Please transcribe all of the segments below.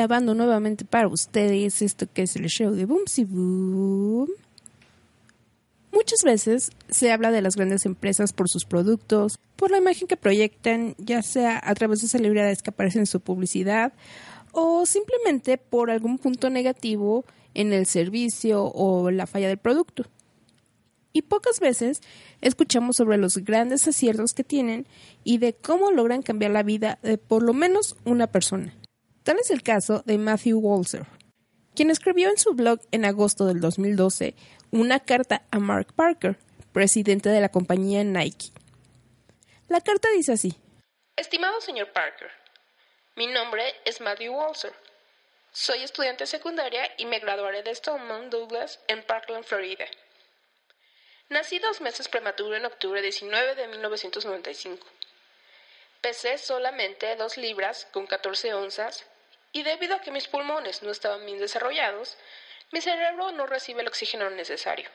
Grabando nuevamente para ustedes esto que es el show de Boomsy Boom. Muchas veces se habla de las grandes empresas por sus productos, por la imagen que proyectan, ya sea a través de celebridades que aparecen en su publicidad o simplemente por algún punto negativo en el servicio o la falla del producto. Y pocas veces escuchamos sobre los grandes aciertos que tienen y de cómo logran cambiar la vida de por lo menos una persona. Tal es el caso de Matthew Walser, quien escribió en su blog en agosto del 2012 una carta a Mark Parker, presidente de la compañía Nike. La carta dice así: Estimado señor Parker, mi nombre es Matthew Walser. Soy estudiante secundaria y me graduaré de Stoneman Douglas en Parkland, Florida. Nací dos meses prematuro en octubre 19 de 1995. Pesé solamente 2 libras con 14 onzas y debido a que mis pulmones no estaban bien desarrollados, mi cerebro no recibe el oxígeno necesario.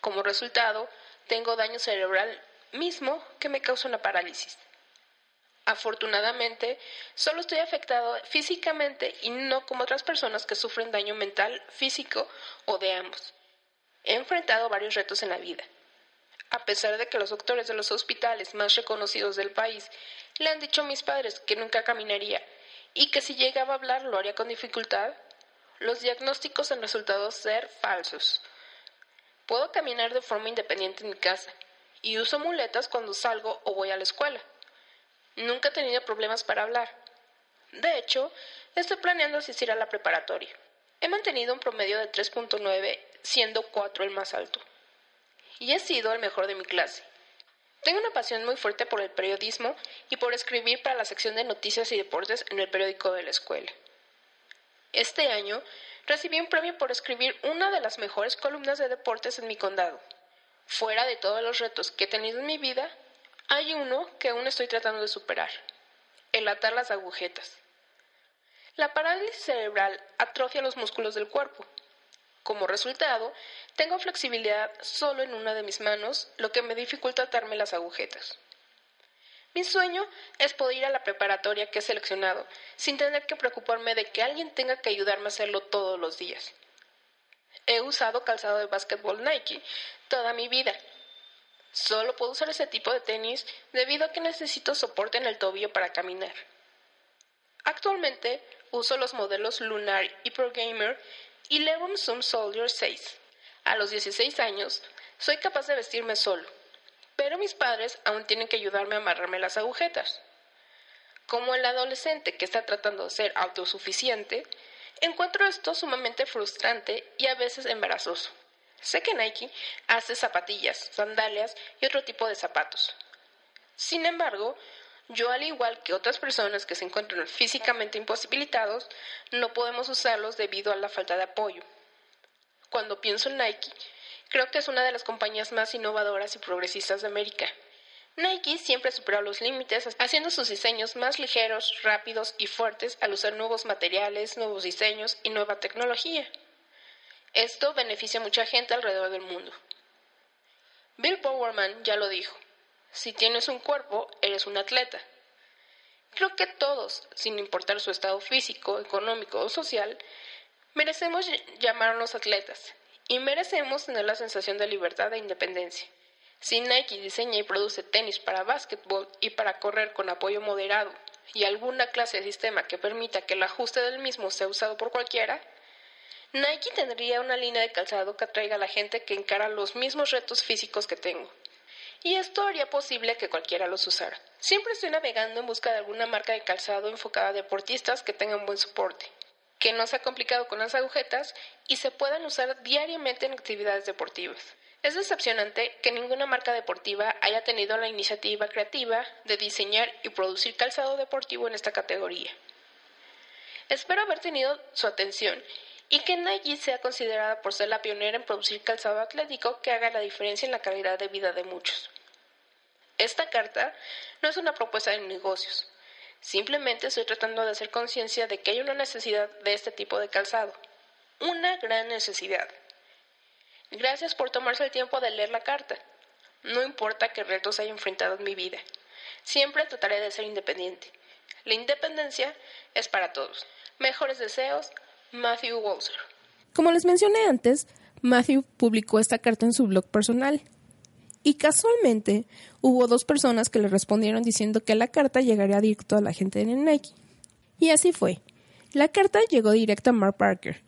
Como resultado, tengo daño cerebral mismo que me causa una parálisis. Afortunadamente, solo estoy afectado físicamente y no como otras personas que sufren daño mental, físico o de ambos. He enfrentado varios retos en la vida. A pesar de que los doctores de los hospitales más reconocidos del país le han dicho a mis padres que nunca caminaría y que si llegaba a hablar lo haría con dificultad, los diagnósticos han resultado ser falsos. Puedo caminar de forma independiente en mi casa y uso muletas cuando salgo o voy a la escuela. Nunca he tenido problemas para hablar. De hecho, estoy planeando asistir a la preparatoria. He mantenido un promedio de 3.9, siendo 4 el más alto. Y he sido el mejor de mi clase. Tengo una pasión muy fuerte por el periodismo y por escribir para la sección de noticias y deportes en el periódico de la escuela. Este año recibí un premio por escribir una de las mejores columnas de deportes en mi condado. Fuera de todos los retos que he tenido en mi vida, hay uno que aún estoy tratando de superar, el atar las agujetas. La parálisis cerebral atrofia los músculos del cuerpo. Como resultado, tengo flexibilidad solo en una de mis manos, lo que me dificulta atarme las agujetas. Mi sueño es poder ir a la preparatoria que he seleccionado, sin tener que preocuparme de que alguien tenga que ayudarme a hacerlo todos los días. He usado calzado de básquetbol Nike toda mi vida. Solo puedo usar ese tipo de tenis debido a que necesito soporte en el tobillo para caminar. Actualmente uso los modelos Lunar y Pro Gamer y Levon Zoom Soldier 6. A los 16 años soy capaz de vestirme solo, pero mis padres aún tienen que ayudarme a amarrarme las agujetas. Como el adolescente que está tratando de ser autosuficiente, encuentro esto sumamente frustrante y a veces embarazoso. Sé que Nike hace zapatillas, sandalias y otro tipo de zapatos. Sin embargo, yo al igual que otras personas que se encuentran físicamente imposibilitados, no podemos usarlos debido a la falta de apoyo. Cuando pienso en Nike, creo que es una de las compañías más innovadoras y progresistas de América. Nike siempre ha superado los límites, haciendo sus diseños más ligeros, rápidos y fuertes al usar nuevos materiales, nuevos diseños y nueva tecnología. Esto beneficia a mucha gente alrededor del mundo. Bill Bowerman ya lo dijo, si tienes un cuerpo, eres un atleta. Creo que todos, sin importar su estado físico, económico o social, merecemos llamarnos atletas y merecemos tener la sensación de libertad e independencia. Si Nike diseña y produce tenis para básquetbol y para correr con apoyo moderado y alguna clase de sistema que permita que el ajuste del mismo sea usado por cualquiera, Nike tendría una línea de calzado que atraiga a la gente que encara los mismos retos físicos que tengo. Y esto haría posible que cualquiera los usara. Siempre estoy navegando en busca de alguna marca de calzado enfocada a deportistas que tengan buen soporte, que no sea complicado con las agujetas y se puedan usar diariamente en actividades deportivas. Es decepcionante que ninguna marca deportiva haya tenido la iniciativa creativa de diseñar y producir calzado deportivo en esta categoría. Espero haber tenido su atención y que Nike sea considerada por ser la pionera en producir calzado atlético que haga la diferencia en la calidad de vida de muchos. Esta carta no es una propuesta de negocios. Simplemente estoy tratando de hacer conciencia de que hay una necesidad de este tipo de calzado. Una gran necesidad. Gracias por tomarse el tiempo de leer la carta. No importa qué retos haya enfrentado en mi vida. Siempre trataré de ser independiente. La independencia es para todos. Mejores deseos, Matthew Walser. Como les mencioné antes, Matthew publicó esta carta en su blog personal. Y casualmente hubo dos personas que le respondieron diciendo que la carta llegaría directo a la gente de Nike. Y así fue. La carta llegó directo a Mark Parker.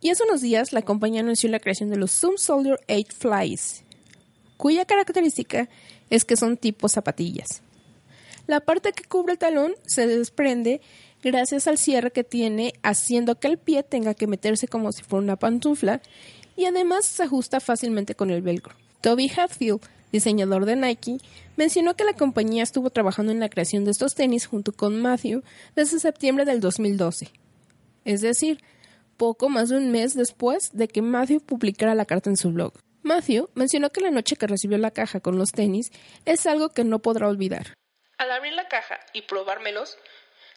Y hace unos días la compañía anunció la creación de los Zoom Soldier 8 Flies, cuya característica es que son tipo zapatillas. La parte que cubre el talón se desprende gracias al cierre que tiene, haciendo que el pie tenga que meterse como si fuera una pantufla y además se ajusta fácilmente con el velcro. Toby Hatfield, diseñador de Nike, mencionó que la compañía estuvo trabajando en la creación de estos tenis junto con Matthew desde septiembre del 2012. Es decir, poco más de un mes después de que Matthew publicara la carta en su blog. Matthew mencionó que la noche que recibió la caja con los tenis es algo que no podrá olvidar. Al abrir la caja y probármelos,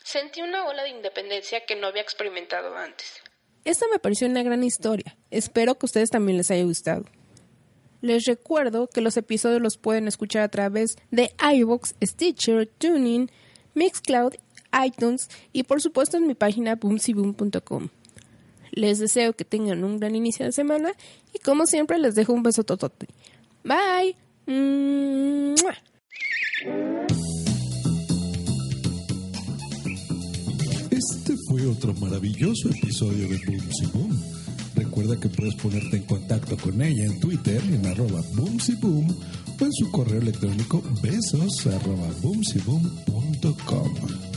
sentí una ola de independencia que no había experimentado antes. Esta me pareció una gran historia. Espero que a ustedes también les haya gustado. Les recuerdo que los episodios los pueden escuchar a través de iVoox, Stitcher, Tuning, Mixcloud, iTunes y por supuesto en mi página boomsyboom.com. Les deseo que tengan un gran inicio de semana y como siempre les dejo un beso totote. Bye. Otro maravilloso episodio de Boomsy Boom. Recuerda que puedes ponerte en contacto con ella en Twitter en arroba Boomsy Boom o en su correo electrónico besos arroba boomsyboom.com.